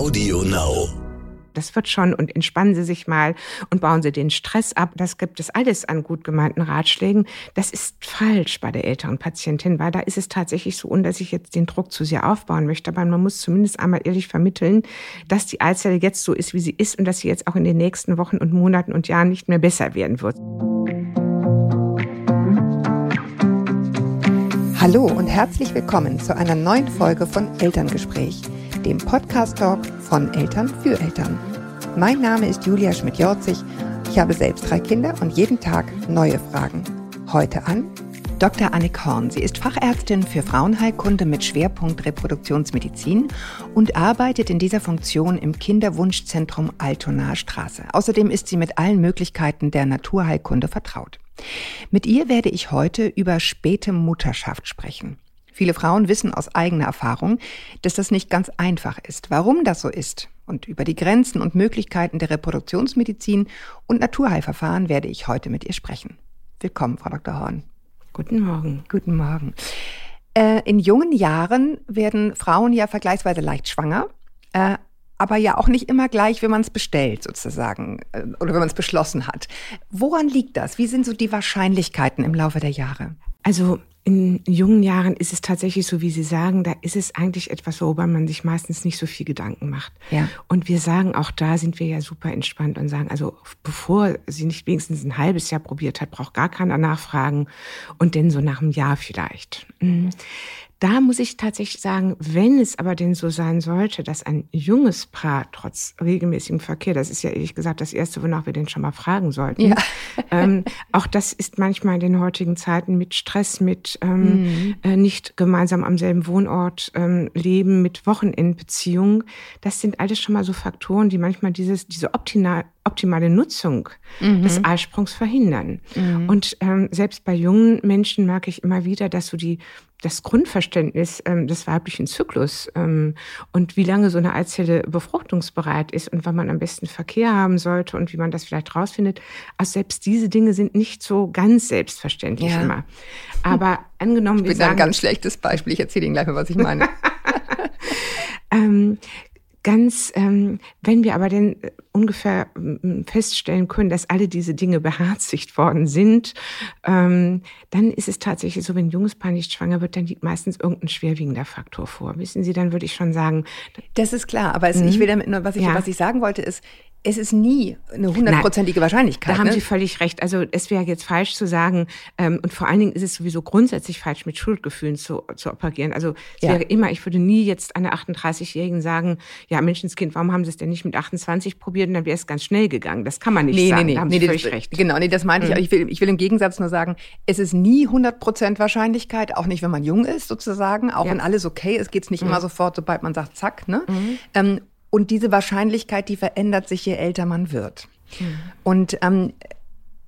Audio Now. Das wird schon und entspannen Sie sich mal und bauen Sie den Stress ab. Das gibt es alles an gut gemeinten Ratschlägen. Das ist falsch bei der älteren Patientin, weil da ist es tatsächlich so, und dass ich jetzt den Druck zu sehr aufbauen möchte, aber man muss zumindest einmal ehrlich vermitteln, dass die Eizelle jetzt so ist, wie sie ist und dass sie jetzt auch in den nächsten Wochen und Monaten und Jahren nicht mehr besser werden wird. Hallo und herzlich willkommen zu einer neuen Folge von Elterngespräch, dem Podcast-Talk von Eltern für Eltern. Mein Name ist Julia Schmidt-Jorzig. Ich habe selbst drei Kinder und jeden Tag neue Fragen. Heute an Dr. Annik Horn. Sie ist Fachärztin für Frauenheilkunde mit Schwerpunkt Reproduktionsmedizin und arbeitet in dieser Funktion im Kinderwunschzentrum Altonaer Straße. Außerdem ist sie mit allen Möglichkeiten der Naturheilkunde vertraut. Mit ihr werde ich heute über späte Mutterschaft sprechen. Viele Frauen wissen aus eigener Erfahrung, dass das nicht ganz einfach ist. Warum das so ist und über die Grenzen und Möglichkeiten der Reproduktionsmedizin und Naturheilverfahren werde ich heute mit ihr sprechen. Willkommen, Frau Dr. Horn. Guten Morgen. Guten Morgen. Äh, in jungen Jahren werden Frauen ja vergleichsweise leicht schwanger. Äh, aber ja auch nicht immer gleich, wenn man es bestellt sozusagen äh, oder wenn man es beschlossen hat. Woran liegt das? Wie sind so die Wahrscheinlichkeiten im Laufe der Jahre? Also in jungen Jahren ist es tatsächlich so, wie Sie sagen, da ist es eigentlich etwas, worüber man sich meistens nicht so viel Gedanken macht. Ja. Und wir sagen, auch da sind wir ja super entspannt und sagen, also bevor sie nicht wenigstens ein halbes Jahr probiert hat, braucht gar keiner nachfragen und denn so nach einem Jahr vielleicht. Mhm. Da muss ich tatsächlich sagen, wenn es aber denn so sein sollte, dass ein junges Paar trotz regelmäßigem Verkehr, das ist ja ehrlich gesagt das Erste, wonach wir den schon mal fragen sollten, ja. ähm, auch das ist manchmal in den heutigen Zeiten mit Stress, mit ähm, mhm. äh, nicht gemeinsam am selben Wohnort ähm, leben, mit Wochenendbeziehungen, das sind alles schon mal so Faktoren, die manchmal dieses, diese optimal, optimale Nutzung mhm. des Eisprungs verhindern. Mhm. Und ähm, selbst bei jungen Menschen merke ich immer wieder, dass so die das Grundverständnis ähm, des weiblichen Zyklus ähm, und wie lange so eine Eizelle befruchtungsbereit ist und wann man am besten Verkehr haben sollte und wie man das vielleicht rausfindet. Also selbst diese Dinge sind nicht so ganz selbstverständlich ja. immer. Aber angenommen, ich bin wir sagen, ein ganz schlechtes Beispiel. Ich erzähle Ihnen gleich mal, was ich meine. ähm, ganz, ähm, wenn wir aber denn äh, ungefähr ähm, feststellen können, dass alle diese Dinge beherzigt worden sind, ähm, dann ist es tatsächlich so, wenn ein junges Paar nicht schwanger wird, dann liegt meistens irgendein schwerwiegender Faktor vor. Wissen Sie, dann würde ich schon sagen. Das ist klar, aber es, ich will damit nur, was ich, ja. was ich sagen wollte, ist, es ist nie eine hundertprozentige Wahrscheinlichkeit. Da haben ne? Sie völlig recht. Also es wäre jetzt falsch zu sagen, ähm, und vor allen Dingen ist es sowieso grundsätzlich falsch, mit Schuldgefühlen zu, zu operieren. Also es ja. wäre immer, ich würde nie jetzt einer 38-Jährigen sagen, ja, Menschenskind, warum haben Sie es denn nicht mit 28 probiert? Und dann wäre es ganz schnell gegangen. Das kann man nicht nee, sagen. Nee, nee, da haben Sie nee, völlig das, recht. Genau, nee, das meine ich. Mhm. Ich will, ich will im Gegensatz nur sagen, es ist nie 100% Wahrscheinlichkeit, auch nicht, wenn man jung ist sozusagen, auch ja. wenn alles okay ist, geht es nicht mhm. immer sofort, sobald man sagt, zack. Ne? Mhm. Ähm, und diese Wahrscheinlichkeit, die verändert sich, je älter man wird. Mhm. Und ähm,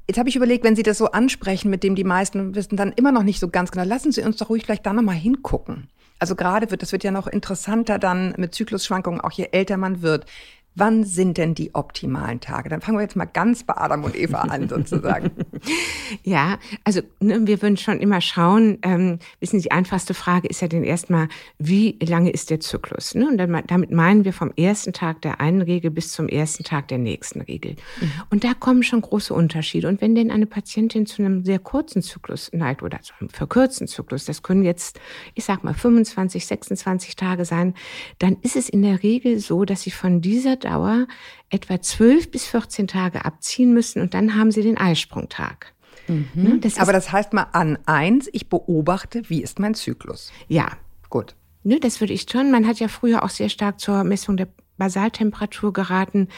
Jetzt habe ich überlegt, wenn Sie das so ansprechen, mit dem die meisten wissen dann immer noch nicht so ganz genau, lassen Sie uns doch ruhig vielleicht da nochmal hingucken. Also gerade wird, das wird ja noch interessanter dann mit Zyklusschwankungen, auch je älter man wird. Wann sind denn die optimalen Tage? Dann fangen wir jetzt mal ganz bei Adam und Eva an, sozusagen. ja, also ne, wir würden schon immer schauen, ähm, wissen Sie, die einfachste Frage ist ja dann erstmal, wie lange ist der Zyklus? Ne? Und dann, damit meinen wir vom ersten Tag der einen Regel bis zum ersten Tag der nächsten Regel. Mhm. Und da kommen schon große Unterschiede. Und wenn denn eine Patientin zu einem sehr kurzen Zyklus neigt oder zu einem verkürzten Zyklus, das können jetzt, ich sag mal, 25, 26 Tage sein, dann ist es in der Regel so, dass sie von dieser Dauer etwa 12 bis 14 Tage abziehen müssen und dann haben sie den Eisprungtag. Mhm. Ne, das Aber das heißt mal an eins, ich beobachte, wie ist mein Zyklus. Ja. Gut. Ne, das würde ich schon. Man hat ja früher auch sehr stark zur Messung der Basaltemperatur geraten.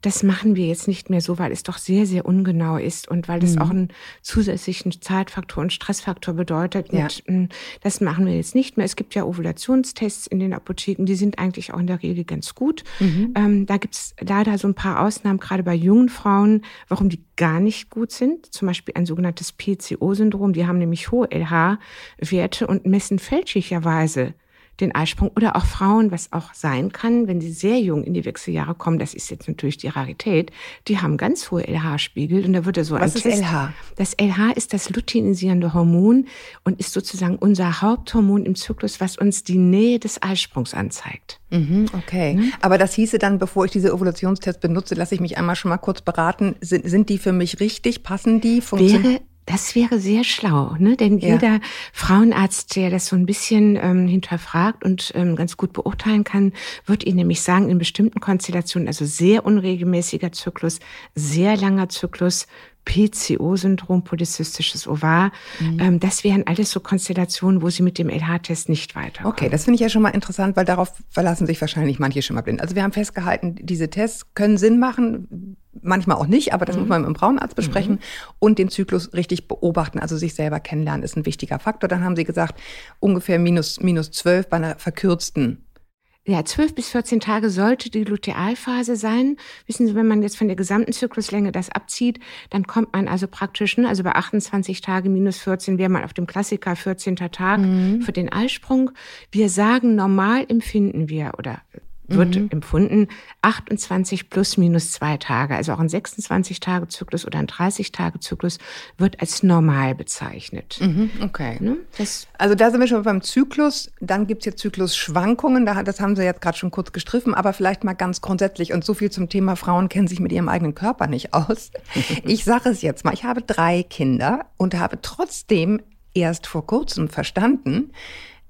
Das machen wir jetzt nicht mehr so, weil es doch sehr, sehr ungenau ist und weil das mhm. auch einen zusätzlichen Zeitfaktor und Stressfaktor bedeutet. Ja. Und hm, das machen wir jetzt nicht mehr. Es gibt ja Ovulationstests in den Apotheken, die sind eigentlich auch in der Regel ganz gut. Mhm. Ähm, da gibt es leider so ein paar Ausnahmen, gerade bei jungen Frauen, warum die gar nicht gut sind. Zum Beispiel ein sogenanntes PCO-Syndrom. Die haben nämlich hohe LH-Werte und messen fälschlicherweise den Eisprung. Oder auch Frauen, was auch sein kann, wenn sie sehr jung in die Wechseljahre kommen, das ist jetzt natürlich die Rarität, die haben ganz hohe LH-Spiegel und da wird er so was ein ist Test. LH? Das LH ist das luteinisierende Hormon und ist sozusagen unser Haupthormon im Zyklus, was uns die Nähe des Eisprungs anzeigt. Mhm, okay. Mhm. Aber das hieße dann, bevor ich diese Ovulationstests benutze, lasse ich mich einmal schon mal kurz beraten. Sind, sind die für mich richtig? Passen die? Wäre das wäre sehr schlau, ne? denn ja. jeder Frauenarzt, der das so ein bisschen ähm, hinterfragt und ähm, ganz gut beurteilen kann, wird Ihnen nämlich sagen, in bestimmten Konstellationen, also sehr unregelmäßiger Zyklus, sehr langer Zyklus, PCO-Syndrom, polyzystisches Ovar. Mhm. Ähm, das wären alles so Konstellationen, wo Sie mit dem LH-Test nicht weiterkommen. Okay, das finde ich ja schon mal interessant, weil darauf verlassen sich wahrscheinlich manche schon mal blind. Also wir haben festgehalten, diese Tests können Sinn machen, manchmal auch nicht, aber das mhm. muss man mit dem Frauenarzt besprechen mhm. und den Zyklus richtig beobachten, also sich selber kennenlernen, ist ein wichtiger Faktor. Dann haben Sie gesagt, ungefähr minus, minus 12 bei einer verkürzten ja, 12 bis 14 Tage sollte die Lutealphase sein. Wissen Sie, wenn man jetzt von der gesamten Zykluslänge das abzieht, dann kommt man also praktisch, ne, also bei 28 Tage minus 14 wäre man auf dem Klassiker 14. Tag mhm. für den Eisprung. Wir sagen, normal empfinden wir oder wird mhm. empfunden 28 plus minus zwei Tage. Also auch ein 26-Tage-Zyklus oder ein 30-Tage-Zyklus wird als normal bezeichnet. Mhm. Okay. Ne? also da sind wir schon beim Zyklus. Dann gibt's jetzt Zyklusschwankungen. Das haben Sie jetzt gerade schon kurz gestriffen, aber vielleicht mal ganz grundsätzlich. Und so viel zum Thema Frauen kennen sich mit ihrem eigenen Körper nicht aus. ich sage es jetzt mal. Ich habe drei Kinder und habe trotzdem erst vor kurzem verstanden,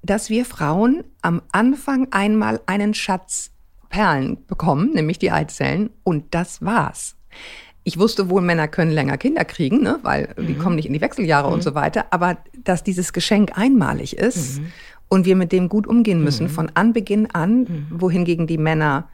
dass wir Frauen am Anfang einmal einen Schatz Perlen bekommen, nämlich die Eizellen, und das war's. Ich wusste wohl, Männer können länger Kinder kriegen, ne, weil mhm. die kommen nicht in die Wechseljahre mhm. und so weiter, aber dass dieses Geschenk einmalig ist mhm. und wir mit dem gut umgehen müssen mhm. von Anbeginn an, mhm. wohingegen die Männer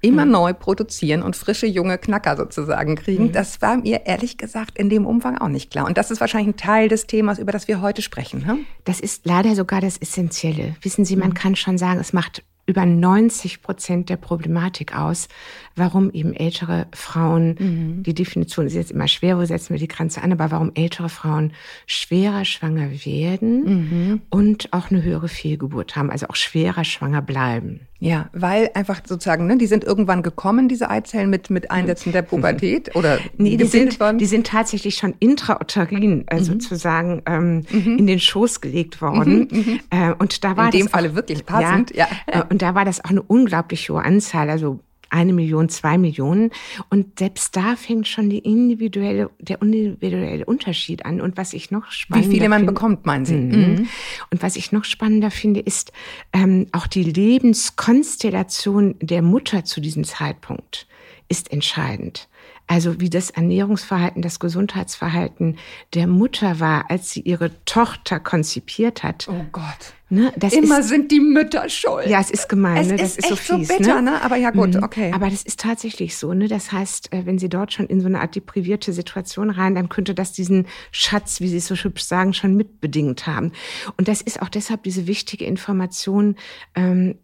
immer mhm. neu produzieren und frische junge Knacker sozusagen kriegen. Mhm. Das war mir ehrlich gesagt in dem Umfang auch nicht klar. Und das ist wahrscheinlich ein Teil des Themas, über das wir heute sprechen. Hm? Das ist leider sogar das Essentielle. Wissen Sie, man mhm. kann schon sagen, es macht über 90 Prozent der Problematik aus, warum eben ältere Frauen, mhm. die Definition ist jetzt immer schwer, wo setzen wir die Grenze an, aber warum ältere Frauen schwerer schwanger werden mhm. und auch eine höhere Fehlgeburt haben, also auch schwerer schwanger bleiben. Ja, weil einfach sozusagen, ne, die sind irgendwann gekommen, diese Eizellen mit, mit Einsätzen der Pubertät oder nee, die sind, worden. die sind tatsächlich schon intrauterin, also mhm. sozusagen ähm, mhm. in den Schoß gelegt worden. Mhm, mhm. Äh, und da war in dem das Falle auch, wirklich passend. Ja, ja. Äh, und da war das auch eine unglaublich hohe Anzahl, also eine Million, zwei Millionen. Und selbst da fängt schon die individuelle, der individuelle Unterschied an. Und was ich noch spannender Wie viele man bekommt, meinen Sie? Mhm. Mhm. Und was ich noch spannender finde, ist ähm, auch die Lebenskonstellation der Mutter zu diesem Zeitpunkt ist entscheidend. Also wie das Ernährungsverhalten, das Gesundheitsverhalten der Mutter war, als sie ihre Tochter konzipiert hat. Oh Gott. Ne, Immer ist, sind die Mütter schuld. Ja, es ist gemein. Es ne? das ist, ist so fies. So bitter, ne? Aber ja gut, mhm. okay. Aber das ist tatsächlich so. Ne? Das heißt, äh, wenn Sie dort schon in so eine Art deprivierte Situation rein, dann könnte das diesen Schatz, wie Sie es so hübsch sagen, schon mitbedingt haben. Und das ist auch deshalb diese wichtige Information. Ähm,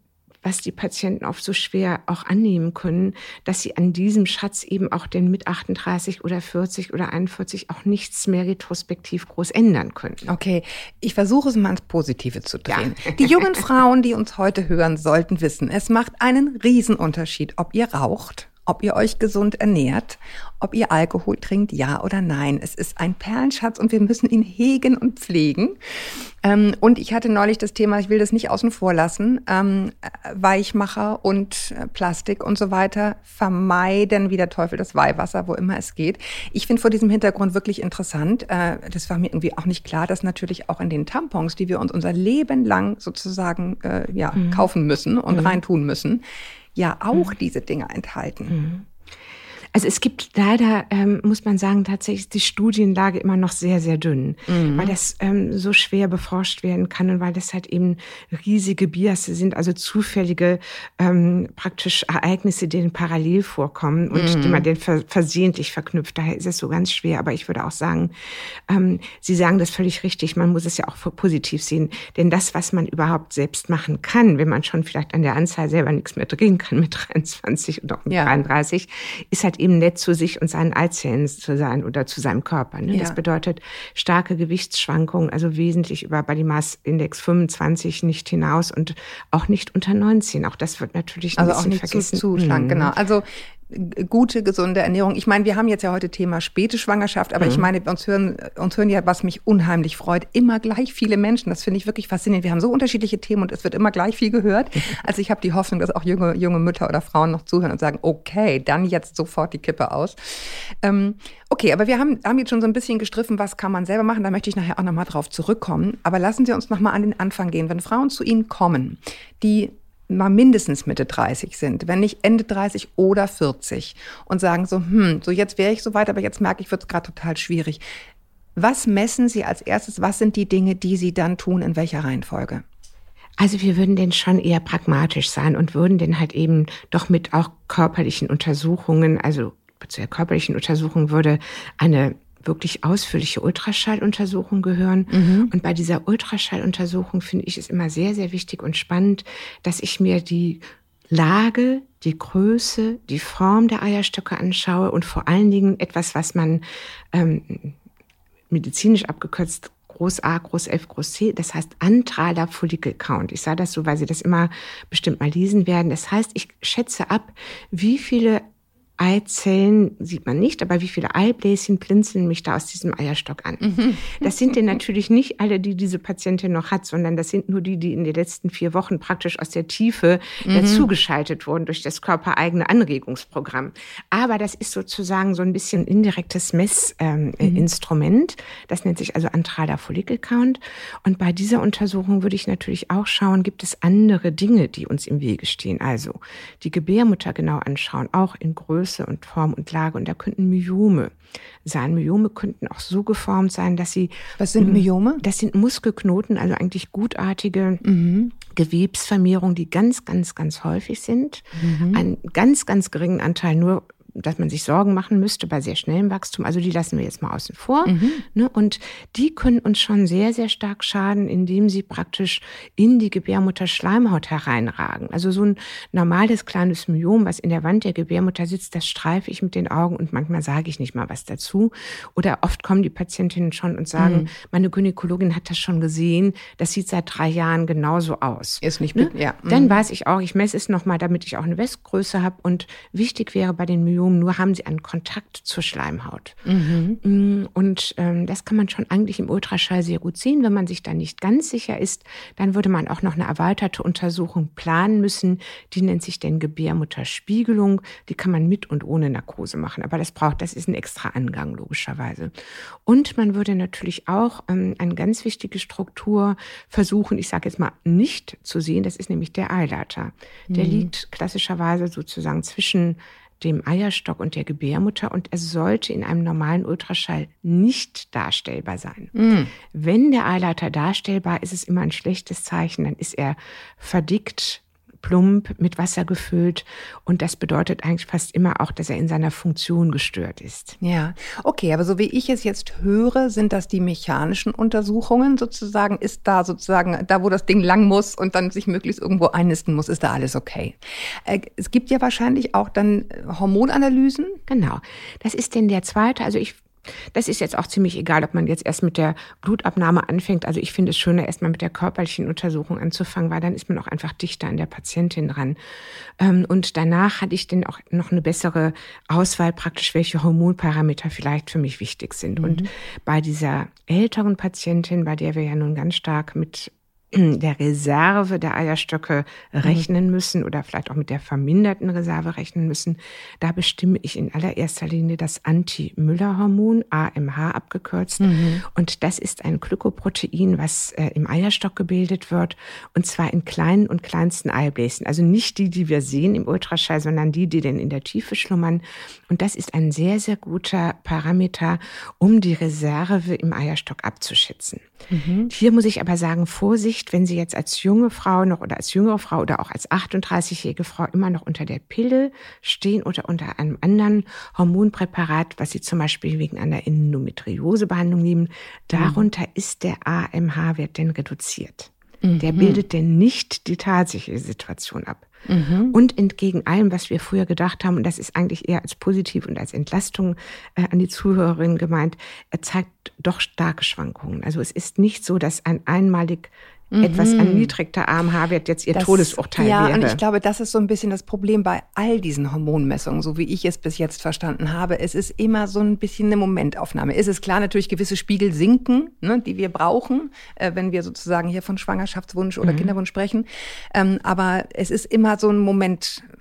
was die Patienten oft so schwer auch annehmen können, dass sie an diesem Schatz eben auch den mit 38 oder 40 oder 41 auch nichts mehr retrospektiv groß ändern können. Okay, ich versuche es mal ins Positive zu drehen. Ja. Die jungen Frauen, die uns heute hören, sollten wissen, es macht einen Riesenunterschied, ob ihr raucht ob ihr euch gesund ernährt, ob ihr Alkohol trinkt, ja oder nein. Es ist ein Perlenschatz und wir müssen ihn hegen und pflegen. Ähm, und ich hatte neulich das Thema, ich will das nicht außen vor lassen, ähm, Weichmacher und äh, Plastik und so weiter vermeiden wie der Teufel das Weihwasser, wo immer es geht. Ich finde vor diesem Hintergrund wirklich interessant, äh, das war mir irgendwie auch nicht klar, dass natürlich auch in den Tampons, die wir uns unser Leben lang sozusagen äh, ja, mhm. kaufen müssen und mhm. reintun müssen, ja auch mhm. diese Dinge enthalten. Mhm. Also es gibt leider, ähm, muss man sagen, tatsächlich die Studienlage immer noch sehr, sehr dünn, mhm. weil das ähm, so schwer beforscht werden kann und weil das halt eben riesige Biasse sind, also zufällige ähm, praktisch Ereignisse, die parallel vorkommen und mhm. die man den versehentlich verknüpft. Daher ist es so ganz schwer. Aber ich würde auch sagen, ähm, Sie sagen das völlig richtig, man muss es ja auch positiv sehen. Denn das, was man überhaupt selbst machen kann, wenn man schon vielleicht an der Anzahl selber nichts mehr drehen kann mit 23 und auch mit ja. 33, ist halt eben eben nett zu sich und seinen Eizellen zu sein oder zu seinem Körper. Ne? Ja. Das bedeutet starke Gewichtsschwankungen, also wesentlich über Body Mass Index 25 nicht hinaus und auch nicht unter 19. Auch das wird natürlich ein also bisschen auch nicht vergessen. Zu, zu schlank, mhm. genau. Also gute, gesunde Ernährung. Ich meine, wir haben jetzt ja heute Thema späte Schwangerschaft, aber mhm. ich meine, uns hören, uns hören ja, was mich unheimlich freut, immer gleich viele Menschen. Das finde ich wirklich faszinierend. Wir haben so unterschiedliche Themen und es wird immer gleich viel gehört. Also ich habe die Hoffnung, dass auch junge, junge Mütter oder Frauen noch zuhören und sagen, okay, dann jetzt sofort die Kippe aus. Ähm, okay, aber wir haben, haben jetzt schon so ein bisschen gestriffen, was kann man selber machen. Da möchte ich nachher auch nochmal drauf zurückkommen. Aber lassen Sie uns nochmal an den Anfang gehen. Wenn Frauen zu Ihnen kommen, die mal mindestens Mitte 30 sind, wenn nicht Ende 30 oder 40 und sagen so, hm, so jetzt wäre ich so weit, aber jetzt merke ich, wird es gerade total schwierig. Was messen Sie als erstes? Was sind die Dinge, die Sie dann tun? In welcher Reihenfolge? Also wir würden denn schon eher pragmatisch sein und würden denn halt eben doch mit auch körperlichen Untersuchungen, also zu der körperlichen Untersuchung würde eine wirklich ausführliche Ultraschalluntersuchung gehören. Mhm. Und bei dieser Ultraschalluntersuchung finde ich es immer sehr, sehr wichtig und spannend, dass ich mir die Lage, die Größe, die Form der Eierstöcke anschaue und vor allen Dingen etwas, was man ähm, medizinisch abgekürzt Groß A, Groß F, Groß C, das heißt antraler Follicle Count. Ich sage das so, weil Sie das immer bestimmt mal lesen werden. Das heißt, ich schätze ab, wie viele Eizellen sieht man nicht, aber wie viele Eibläschen blinzeln mich da aus diesem Eierstock an? Mhm. Das sind denn natürlich nicht alle, die diese Patientin noch hat, sondern das sind nur die, die in den letzten vier Wochen praktisch aus der Tiefe mhm. dazugeschaltet wurden durch das körpereigene Anregungsprogramm. Aber das ist sozusagen so ein bisschen indirektes Messinstrument. Ähm, mhm. Das nennt sich also antraler Follicle Count. Und bei dieser Untersuchung würde ich natürlich auch schauen, gibt es andere Dinge, die uns im Wege stehen? Also die Gebärmutter genau anschauen, auch in Größe Größe und Form und Lage. Und da könnten Myome sein. Myome könnten auch so geformt sein, dass sie. Was sind Myome? Das sind Muskelknoten, also eigentlich gutartige mhm. Gewebsvermehrungen, die ganz, ganz, ganz häufig sind. Mhm. Einen ganz, ganz geringen Anteil nur dass man sich Sorgen machen müsste bei sehr schnellem Wachstum. Also die lassen wir jetzt mal außen vor. Mhm. Ne? Und die können uns schon sehr, sehr stark schaden, indem sie praktisch in die Gebärmutterschleimhaut hereinragen. Also so ein normales kleines Myom, was in der Wand der Gebärmutter sitzt, das streife ich mit den Augen und manchmal sage ich nicht mal was dazu. Oder oft kommen die Patientinnen schon und sagen, mhm. meine Gynäkologin hat das schon gesehen, das sieht seit drei Jahren genauso aus. Ist nicht, ne? ja. Mhm. Dann weiß ich auch, ich messe es nochmal, damit ich auch eine Westgröße habe. Und wichtig wäre bei den Myomen, Blumen, nur haben sie einen Kontakt zur Schleimhaut. Mhm. Mm, und ähm, das kann man schon eigentlich im Ultraschall sehr gut sehen. Wenn man sich da nicht ganz sicher ist, dann würde man auch noch eine erweiterte Untersuchung planen müssen. Die nennt sich denn Gebärmutterspiegelung. Die kann man mit und ohne Narkose machen. Aber das braucht, das ist ein extra Angang logischerweise. Und man würde natürlich auch ähm, eine ganz wichtige Struktur versuchen, ich sage jetzt mal nicht zu sehen. Das ist nämlich der Eileiter. Der mhm. liegt klassischerweise sozusagen zwischen dem Eierstock und der Gebärmutter und es sollte in einem normalen Ultraschall nicht darstellbar sein. Mm. Wenn der Eileiter darstellbar ist, ist es immer ein schlechtes Zeichen, dann ist er verdickt, plump, mit Wasser gefüllt. Und das bedeutet eigentlich fast immer auch, dass er in seiner Funktion gestört ist. Ja, okay, aber so wie ich es jetzt höre, sind das die mechanischen Untersuchungen sozusagen? Ist da sozusagen, da wo das Ding lang muss und dann sich möglichst irgendwo einnisten muss, ist da alles okay? Äh, es gibt ja wahrscheinlich auch dann Hormonanalysen. Genau. Das ist denn der zweite, also ich das ist jetzt auch ziemlich egal, ob man jetzt erst mit der Blutabnahme anfängt. Also ich finde es schöner, erstmal mit der körperlichen Untersuchung anzufangen, weil dann ist man auch einfach dichter an der Patientin dran. Ähm, und danach hatte ich dann auch noch eine bessere Auswahl praktisch, welche Hormonparameter vielleicht für mich wichtig sind. Mhm. Und bei dieser älteren Patientin, bei der wir ja nun ganz stark mit der Reserve der Eierstöcke rechnen müssen oder vielleicht auch mit der verminderten Reserve rechnen müssen, da bestimme ich in allererster Linie das Anti-Müller-Hormon, AMH abgekürzt. Mhm. Und das ist ein Glykoprotein, was äh, im Eierstock gebildet wird und zwar in kleinen und kleinsten Eibläschen. Also nicht die, die wir sehen im Ultraschall, sondern die, die denn in der Tiefe schlummern. Und das ist ein sehr, sehr guter Parameter, um die Reserve im Eierstock abzuschätzen. Mhm. Hier muss ich aber sagen, Vorsicht, wenn Sie jetzt als junge Frau noch oder als jüngere Frau oder auch als 38-jährige Frau immer noch unter der Pille stehen oder unter einem anderen Hormonpräparat, was Sie zum Beispiel wegen einer Endometriosebehandlung nehmen, darunter mhm. ist der AMH-Wert denn reduziert. Mhm. Der bildet denn nicht die tatsächliche Situation ab. Mhm. Und entgegen allem, was wir früher gedacht haben, und das ist eigentlich eher als positiv und als Entlastung äh, an die Zuhörerin gemeint, er zeigt doch starke Schwankungen. Also es ist nicht so, dass ein einmalig mhm. etwas erniedrigter AMH-Wert jetzt ihr das, Todesurteil ja, wäre. Ja, und ich glaube, das ist so ein bisschen das Problem bei all diesen Hormonmessungen, so wie ich es bis jetzt verstanden habe. Es ist immer so ein bisschen eine Momentaufnahme. Es ist klar, natürlich gewisse Spiegel sinken, ne, die wir brauchen, äh, wenn wir sozusagen hier von Schwangerschaftswunsch oder mhm. Kinderwunsch sprechen. Ähm, aber es ist immer so ein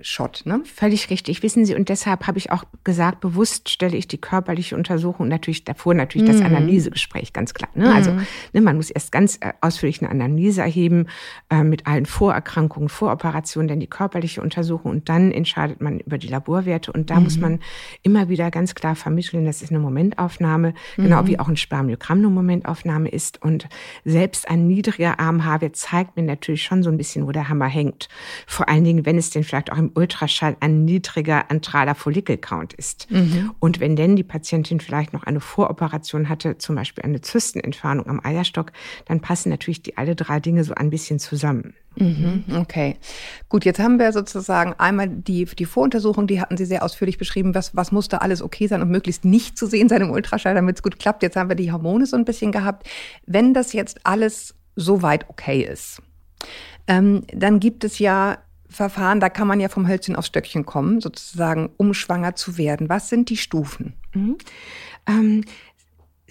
Moment-Shot. Ne? Völlig richtig, wissen Sie. Und deshalb habe ich auch gesagt, bewusst stelle ich die körperliche Untersuchung natürlich davor natürlich mhm. das Analysegespräch, ganz klar. Ne? Also mhm. ne, man muss erst ganz äh, ausführlich eine Analyse erheben äh, mit allen Vorerkrankungen, Voroperationen, dann die körperliche Untersuchung und dann entscheidet man über die Laborwerte. Und da mhm. muss man immer wieder ganz klar vermitteln, das ist eine Momentaufnahme, genau mhm. genau wie auch ein Spermiogramm eine Momentaufnahme ist. Und selbst ein niedriger AMH-Wert zeigt mir natürlich schon so ein bisschen, wo der Hammer hängt. Vor allen Dingen, wenn es denn vielleicht auch im Ultraschall ein niedriger antraler Follikelcount ist. Mhm. Und wenn denn die Patientin vielleicht noch eine Voroperation hatte, zum Beispiel eine Zystenentfernung am Eierstock, dann passen natürlich die alle drei Dinge so ein bisschen zusammen. Mhm, okay. Gut, jetzt haben wir sozusagen einmal die, die Voruntersuchung, die hatten Sie sehr ausführlich beschrieben, was, was muss da alles okay sein und möglichst nicht zu sehen sein im Ultraschall, damit es gut klappt. Jetzt haben wir die Hormone so ein bisschen gehabt. Wenn das jetzt alles so weit okay ist, ähm, dann gibt es ja Verfahren, da kann man ja vom Hölzchen aufs Stöckchen kommen, sozusagen, um schwanger zu werden. Was sind die Stufen? Mhm. Ähm,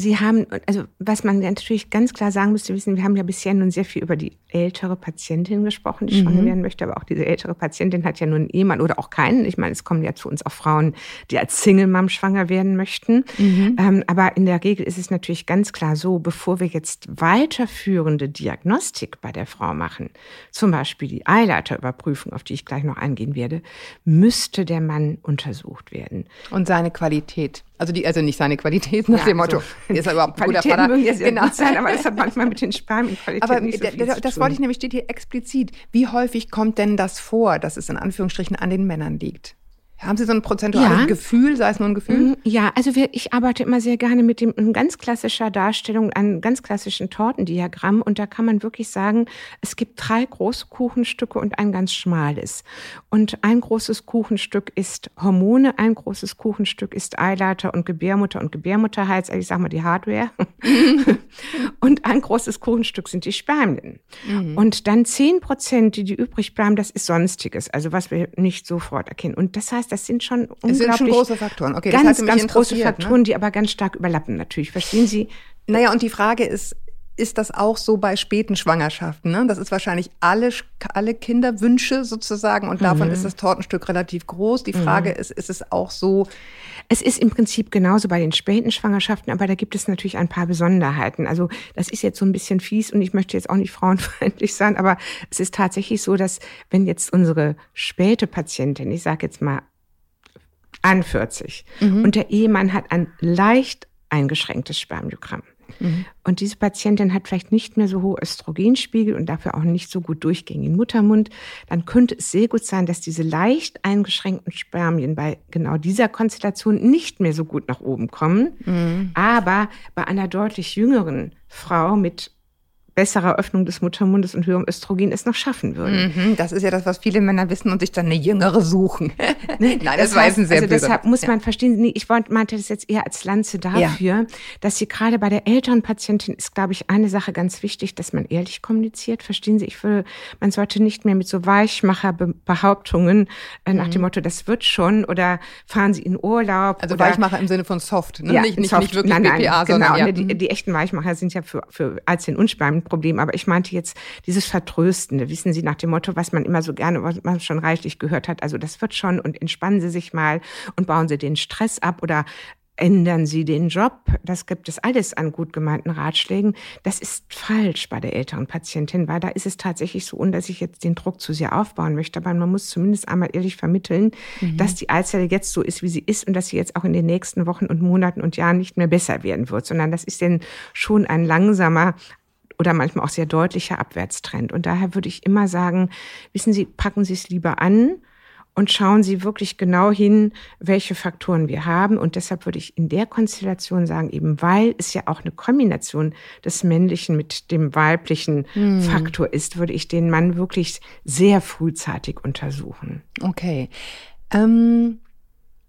Sie haben, also was man natürlich ganz klar sagen müsste, wissen, wir haben ja bisher nun sehr viel über die ältere Patientin gesprochen, die schwanger mhm. werden möchte, aber auch diese ältere Patientin hat ja nun einen Ehemann oder auch keinen. Ich meine, es kommen ja zu uns auch Frauen, die als Single-Mom schwanger werden möchten. Mhm. Ähm, aber in der Regel ist es natürlich ganz klar so, bevor wir jetzt weiterführende Diagnostik bei der Frau machen, zum Beispiel die Eileiterüberprüfung, auf die ich gleich noch eingehen werde, müsste der Mann untersucht werden. Und seine Qualität. Also die, also nicht seine Qualität nach ja, dem Motto. So. Ist er überhaupt ein guter Vater? genau. sein, aber das hat manchmal mit den Spermienqualitäten aber nicht so viel das, das wollte ich nämlich, steht hier explizit. Wie häufig kommt denn das vor, dass es in Anführungsstrichen an den Männern liegt? Haben Sie so ein prozentuales ja. Gefühl, sei es nur ein Gefühl? Mhm, ja, also wir, ich arbeite immer sehr gerne mit dem ganz klassischer Darstellung, einem ganz klassischen Tortendiagramm. Und da kann man wirklich sagen, es gibt drei große Kuchenstücke und ein ganz schmales. Und ein großes Kuchenstück ist Hormone, ein großes Kuchenstück ist Eileiter und Gebärmutter und Gebärmutterhals, also ich sag mal die Hardware. und ein großes Kuchenstück sind die Spermien. Mhm. Und dann zehn Prozent, die, die übrig bleiben, das ist Sonstiges, also was wir nicht sofort erkennen. Und das heißt, das sind schon unglaublich. Das sind schon große Faktoren. Okay, ganz, das ganz große ne? Faktoren, ne? die aber ganz stark überlappen natürlich. Verstehen Sie? Naja, und die Frage ist, ist das auch so bei späten Schwangerschaften? Ne? Das ist wahrscheinlich alle, alle Kinderwünsche sozusagen und davon mhm. ist das Tortenstück relativ groß. Die Frage mhm. ist, ist es auch so? Es ist im Prinzip genauso bei den späten Schwangerschaften, aber da gibt es natürlich ein paar Besonderheiten. Also das ist jetzt so ein bisschen fies und ich möchte jetzt auch nicht frauenfeindlich sein, aber es ist tatsächlich so, dass wenn jetzt unsere späte Patientin, ich sage jetzt mal an 40 mhm. und der Ehemann hat ein leicht eingeschränktes Spermiogramm, Mhm. Und diese Patientin hat vielleicht nicht mehr so hohe Östrogenspiegel und dafür auch nicht so gut durchgängigen Muttermund. Dann könnte es sehr gut sein, dass diese leicht eingeschränkten Spermien bei genau dieser Konstellation nicht mehr so gut nach oben kommen. Mhm. Aber bei einer deutlich jüngeren Frau mit besserer Öffnung des Muttermundes und höherem Östrogen es noch schaffen würden. Mhm, das ist ja das, was viele Männer wissen und sich dann eine jüngere suchen. Nein, das, das weiß ein sehr Also deshalb muss man verstehen, nee, ich meinte das jetzt eher als Lanze dafür, ja. dass sie gerade bei der älteren Patientin ist, glaube ich, eine Sache ganz wichtig, dass man ehrlich kommuniziert. Verstehen Sie, ich würde, man sollte nicht mehr mit so Weichmacher-Behauptungen äh, nach mhm. dem Motto, das wird schon oder fahren Sie in Urlaub. Also oder, Weichmacher im Sinne von soft, ne? Ja, nicht, nicht, soft. nicht wirklich nein, nein, BPA, genau, sondern ja. Ne, die, die echten Weichmacher sind ja für, für als den Problem. Aber ich meinte jetzt dieses Vertröstende, wissen Sie, nach dem Motto, was man immer so gerne, was man schon reichlich gehört hat. Also das wird schon und entspannen Sie sich mal und bauen Sie den Stress ab oder ändern Sie den Job. Das gibt es alles an gut gemeinten Ratschlägen. Das ist falsch bei der älteren Patientin, weil da ist es tatsächlich so, dass ich jetzt den Druck zu sehr aufbauen möchte. Aber man muss zumindest einmal ehrlich vermitteln, mhm. dass die Eizelle jetzt so ist, wie sie ist und dass sie jetzt auch in den nächsten Wochen und Monaten und Jahren nicht mehr besser werden wird, sondern das ist denn schon ein langsamer oder manchmal auch sehr deutlicher Abwärtstrend. Und daher würde ich immer sagen, wissen Sie, packen Sie es lieber an und schauen Sie wirklich genau hin, welche Faktoren wir haben. Und deshalb würde ich in der Konstellation sagen, eben weil es ja auch eine Kombination des männlichen mit dem weiblichen hm. Faktor ist, würde ich den Mann wirklich sehr frühzeitig untersuchen. Okay. Ähm,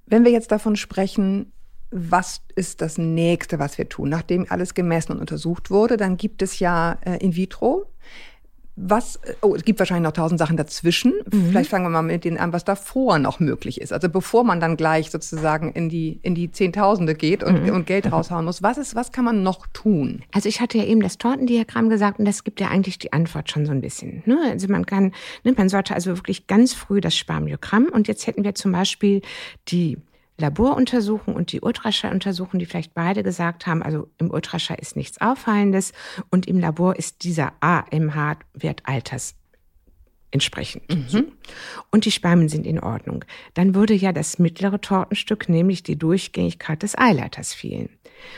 wenn wir jetzt davon sprechen, was ist das nächste, was wir tun? Nachdem alles gemessen und untersucht wurde, dann gibt es ja äh, in vitro was, oh, es gibt wahrscheinlich noch tausend Sachen dazwischen. Mhm. Vielleicht fangen wir mal mit denen an, was davor noch möglich ist. Also bevor man dann gleich sozusagen in die, in die Zehntausende geht und, mhm. und Geld raushauen muss. Was ist, was kann man noch tun? Also ich hatte ja eben das Tortendiagramm gesagt und das gibt ja eigentlich die Antwort schon so ein bisschen. Ne? Also man kann, ne, man sollte also wirklich ganz früh das Spermiogramm und jetzt hätten wir zum Beispiel die Laboruntersuchung und die Ultraschalluntersuchung, die vielleicht beide gesagt haben, also im Ultraschall ist nichts Auffallendes und im Labor ist dieser AMH-Wert alters entsprechend. Mhm. Und die Spermien sind in Ordnung. Dann würde ja das mittlere Tortenstück, nämlich die Durchgängigkeit des Eileiters fehlen.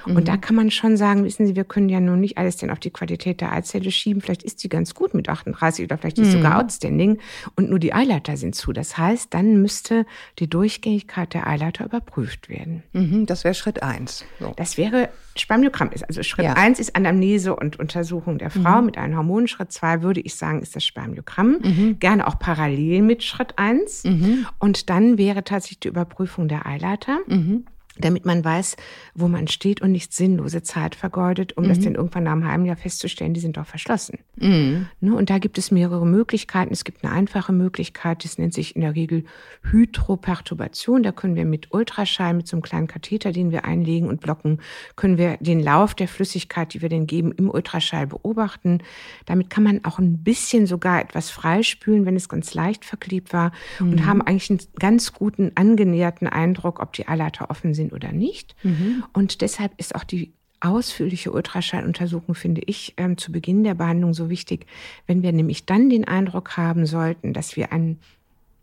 Mhm. Und da kann man schon sagen, wissen Sie, wir können ja nun nicht alles denn auf die Qualität der Eizelle schieben. Vielleicht ist sie ganz gut mit 38 oder vielleicht ist sie mhm. sogar outstanding und nur die Eileiter sind zu. Das heißt, dann müsste die Durchgängigkeit der Eileiter überprüft werden. Mhm, das wäre Schritt eins. So. Das wäre Spermiogramm ist. Also Schritt ja. eins ist Anamnese und Untersuchung der Frau mhm. mit einem Hormon. Schritt zwei würde ich sagen, ist das Spermiogramm. Mhm. Gerne auch parallel mit Schritt eins. Mhm. Und dann wäre tatsächlich die Überprüfung der Eileiter. Mhm damit man weiß, wo man steht und nicht sinnlose Zeit vergeudet, um mhm. das dann irgendwann nach einem halben Jahr festzustellen, die sind doch verschlossen. Mhm. Ne, und da gibt es mehrere Möglichkeiten. Es gibt eine einfache Möglichkeit, das nennt sich in der Regel Hydroperturbation. Da können wir mit Ultraschall, mit so einem kleinen Katheter, den wir einlegen und blocken, können wir den Lauf der Flüssigkeit, die wir denn geben, im Ultraschall beobachten. Damit kann man auch ein bisschen sogar etwas freispülen, wenn es ganz leicht verklebt war mhm. und haben eigentlich einen ganz guten, angenäherten Eindruck, ob die Eileiter offen sind sind oder nicht. Mhm. Und deshalb ist auch die ausführliche Ultraschalluntersuchung, finde ich, ähm, zu Beginn der Behandlung so wichtig, wenn wir nämlich dann den Eindruck haben sollten, dass wir ein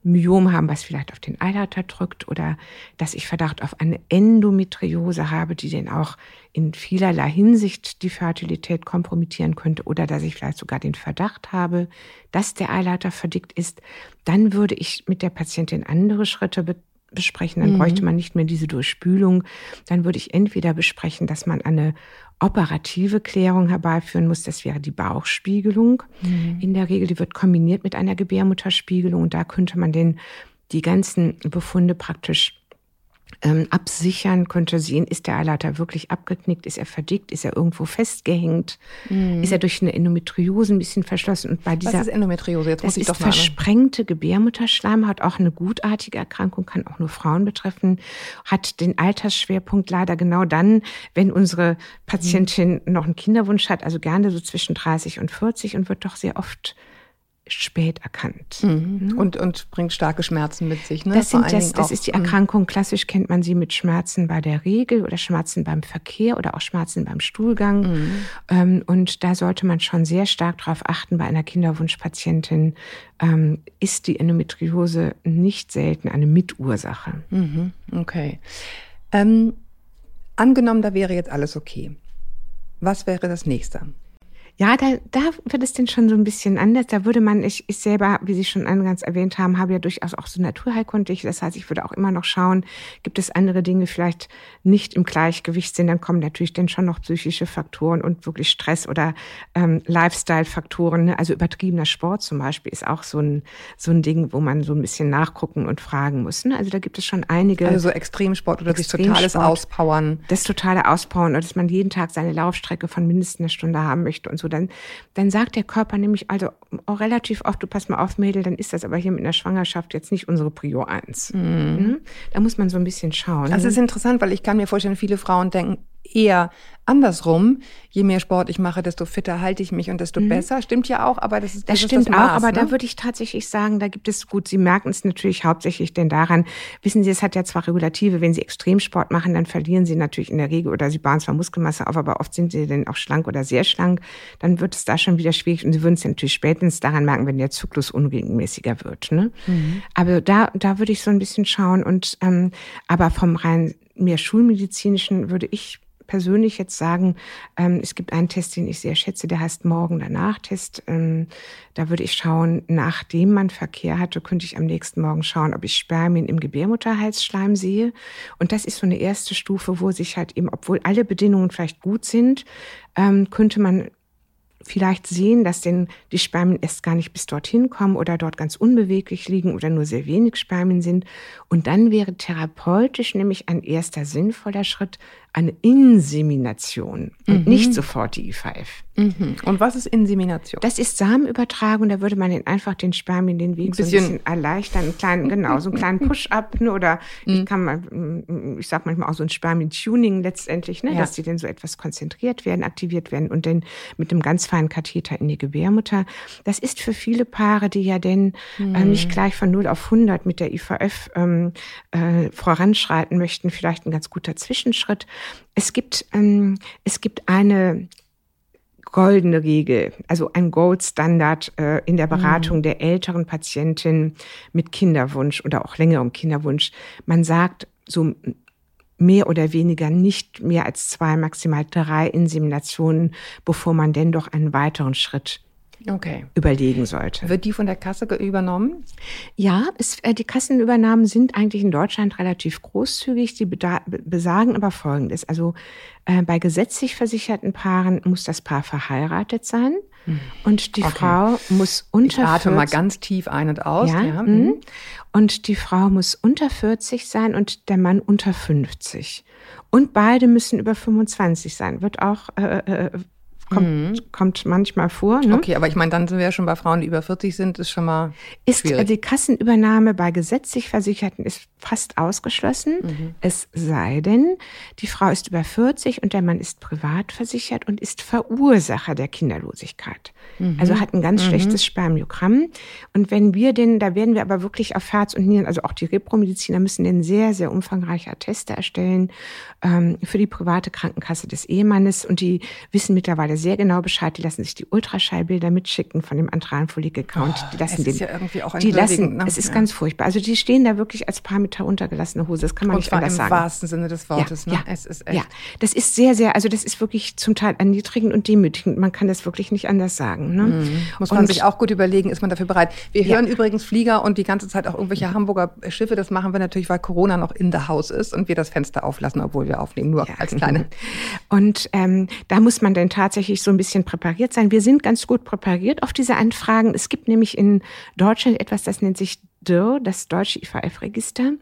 Myom haben, was vielleicht auf den Eileiter drückt oder dass ich Verdacht auf eine Endometriose habe, die denn auch in vielerlei Hinsicht die Fertilität kompromittieren könnte oder dass ich vielleicht sogar den Verdacht habe, dass der Eileiter verdickt ist, dann würde ich mit der Patientin andere Schritte besprechen, dann mhm. bräuchte man nicht mehr diese Durchspülung. Dann würde ich entweder besprechen, dass man eine operative Klärung herbeiführen muss. Das wäre die Bauchspiegelung. Mhm. In der Regel, die wird kombiniert mit einer Gebärmutterspiegelung und da könnte man den, die ganzen Befunde praktisch ähm, absichern, könnte sehen, ist der Eileiter wirklich abgeknickt, ist er verdickt, ist er irgendwo festgehängt, mhm. ist er durch eine Endometriose ein bisschen verschlossen. Und bei dieser, Was ist Endometriose? Jetzt muss ich doch mal versprengte Gebärmutterschleimhaut, auch eine gutartige Erkrankung, kann auch nur Frauen betreffen, hat den Altersschwerpunkt leider genau dann, wenn unsere Patientin mhm. noch einen Kinderwunsch hat, also gerne so zwischen 30 und 40 und wird doch sehr oft spät erkannt. Mhm. Und, und bringt starke Schmerzen mit sich. Ne? Das, sind das, das ist die mhm. Erkrankung. Klassisch kennt man sie mit Schmerzen bei der Regel oder Schmerzen beim Verkehr oder auch Schmerzen beim Stuhlgang. Mhm. Ähm, und da sollte man schon sehr stark darauf achten, bei einer Kinderwunschpatientin ähm, ist die Endometriose nicht selten eine Mitursache. Mhm. Okay. Ähm, angenommen, da wäre jetzt alles okay. Was wäre das nächste? Ja, da, da wird es denn schon so ein bisschen anders. Da würde man, ich, ich selber, wie Sie schon eingangs erwähnt haben, habe ja durchaus auch so naturheilkundlich. Das heißt, ich würde auch immer noch schauen, gibt es andere Dinge vielleicht nicht im Gleichgewicht sind, dann kommen natürlich dann schon noch psychische Faktoren und wirklich Stress oder ähm, Lifestyle-Faktoren. Ne? Also übertriebener Sport zum Beispiel ist auch so ein, so ein Ding, wo man so ein bisschen nachgucken und fragen muss. Ne? Also da gibt es schon einige. Also so Extremsport oder sich totales Auspowern. Das totale Auspowern oder dass man jeden Tag seine Laufstrecke von mindestens einer Stunde haben möchte und so, dann, dann sagt der Körper nämlich also auch relativ oft, du pass mal auf, Mädel, dann ist das aber hier mit einer Schwangerschaft jetzt nicht unsere Prio 1. Mhm. Da muss man so ein bisschen schauen. Das ist interessant, weil ich kann mir vorstellen, viele Frauen denken, eher andersrum. Je mehr Sport ich mache, desto fitter halte ich mich und desto mhm. besser. Stimmt ja auch, aber das ist das, das stimmt ist das Maß, auch. Aber ne? da würde ich tatsächlich sagen, da gibt es gut. Sie merken es natürlich hauptsächlich denn daran. Wissen Sie, es hat ja zwar Regulative. Wenn Sie Extremsport machen, dann verlieren Sie natürlich in der Regel oder Sie bauen zwar Muskelmasse auf, aber oft sind Sie dann auch schlank oder sehr schlank. Dann wird es da schon wieder schwierig und Sie würden es natürlich spätestens daran merken, wenn der Zyklus unregelmäßiger wird. Ne? Mhm. Aber da da würde ich so ein bisschen schauen und ähm, aber vom rein mehr schulmedizinischen würde ich persönlich jetzt sagen, ähm, es gibt einen Test, den ich sehr schätze, der heißt Morgen-Danach-Test. Ähm, da würde ich schauen, nachdem man Verkehr hatte, könnte ich am nächsten Morgen schauen, ob ich Spermien im Gebärmutterhalsschleim sehe. Und das ist so eine erste Stufe, wo sich halt eben, obwohl alle Bedingungen vielleicht gut sind, ähm, könnte man vielleicht sehen, dass denn die Spermien erst gar nicht bis dorthin kommen oder dort ganz unbeweglich liegen oder nur sehr wenig Spermien sind. Und dann wäre therapeutisch nämlich ein erster sinnvoller Schritt, eine Insemination und mhm. nicht sofort die IVF. Mhm. Und was ist Insemination? Das ist Samenübertragung. Da würde man den einfach den Spermien den Weg ein bisschen, so ein bisschen erleichtern. Einen kleinen, genau, so einen kleinen Push-up. Ne? Oder mhm. ich kann mal, mm, ich sag manchmal auch so ein Spermien-Tuning letztendlich, ne? Ja. dass die dann so etwas konzentriert werden, aktiviert werden und dann mit einem ganz feinen Katheter in die Gebärmutter. Das ist für viele Paare, die ja denn äh, nicht gleich von 0 auf 100 mit der IVF ähm, äh, voranschreiten möchten, vielleicht ein ganz guter Zwischenschritt. Es gibt, ähm, es gibt eine goldene Regel, also ein Goldstandard äh, in der Beratung mhm. der älteren Patientin mit Kinderwunsch oder auch längerem Kinderwunsch. Man sagt so mehr oder weniger nicht mehr als zwei, maximal drei Inseminationen, bevor man denn doch einen weiteren Schritt okay. überlegen sollte. Wird die von der Kasse übernommen? Ja, es, äh, die Kassenübernahmen sind eigentlich in Deutschland relativ großzügig. Die besagen aber Folgendes. Also äh, bei gesetzlich versicherten Paaren muss das Paar verheiratet sein. Mhm. Und die okay. Frau muss unter ich atme 40, mal ganz tief ein und aus. Ja, ja. Mhm. Und die Frau muss unter 40 sein und der Mann unter 50. Und beide müssen über 25 sein. Wird auch äh, äh Kommt, mhm. kommt manchmal vor. Ne? Okay, aber ich meine, dann sind wir ja schon bei Frauen, die über 40 sind, ist schon mal. Ist schwierig. die Kassenübernahme bei gesetzlich Versicherten ist fast ausgeschlossen. Mhm. Es sei denn, die Frau ist über 40 und der Mann ist privat versichert und ist Verursacher der Kinderlosigkeit. Mhm. Also hat ein ganz mhm. schlechtes Spermiogramm. Und wenn wir denn, da werden wir aber wirklich auf Herz und Nieren, also auch die Repromediziner müssen denn sehr, sehr umfangreiche Atteste erstellen ähm, für die private Krankenkasse des Ehemannes und die wissen mittlerweile sehr genau Bescheid. Die lassen sich die Ultraschallbilder mitschicken von dem antralen Follikel-Count. Oh, die lassen es ist den, ja irgendwie auch die lassen, ne? Es ist ja. ganz furchtbar. Also die stehen da wirklich als Paar mit heruntergelassene Hose. Das kann man und nicht anders im sagen. Im wahrsten Sinne des Wortes. Ja, ne? ja, es ist echt. ja, das ist sehr, sehr, also das ist wirklich zum Teil erniedrigend und demütigend. Man kann das wirklich nicht anders sagen. Ne? Mhm. Muss man und, sich auch gut überlegen, ist man dafür bereit. Wir hören übrigens Flieger und die ganze Zeit auch irgendwelche Hamburger Schiffe. Das machen wir natürlich, weil Corona noch in der Haus ist und wir das Fenster auflassen, obwohl wir aufnehmen. Nur als kleine. Und ähm, da muss man dann tatsächlich so ein bisschen präpariert sein. Wir sind ganz gut präpariert auf diese Anfragen. Es gibt nämlich in Deutschland etwas, das nennt sich DIR, das deutsche IVF-Register.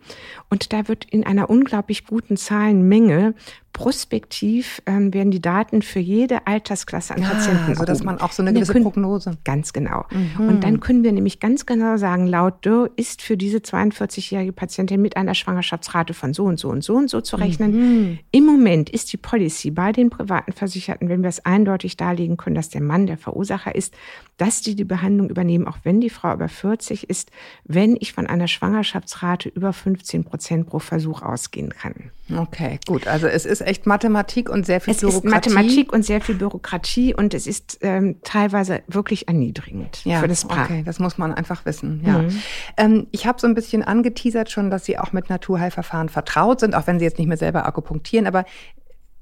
Und da wird in einer unglaublich guten Zahlenmenge prospektiv ähm, werden die Daten für jede Altersklasse an ah, Patienten. So dass man auch so eine gewisse können, Prognose. Ganz genau. Mhm. Und dann können wir nämlich ganz genau sagen, laut DIR ist für diese 42-jährige Patientin mit einer Schwangerschaftsrate von so und so und so und so zu rechnen. Mhm. Im Moment ist die Policy bei den privaten Versicherten, wenn wir es eindeutig darlegen können, dass der Mann der Verursacher ist, dass die die Behandlung übernehmen, auch wenn die Frau über 40 ist, wenn ich von einer Schwangerschaftsrate über 15 Prozent pro Versuch ausgehen kann. Okay, gut. Also es ist echt Mathematik und sehr viel es Bürokratie. Es ist Mathematik und sehr viel Bürokratie und es ist ähm, teilweise wirklich erniedrigend ja, für das Paar. Okay, das muss man einfach wissen. Ja. Mhm. Ähm, ich habe so ein bisschen angeteasert schon, dass Sie auch mit Naturheilverfahren vertraut sind, auch wenn Sie jetzt nicht mehr selber akupunktieren. Aber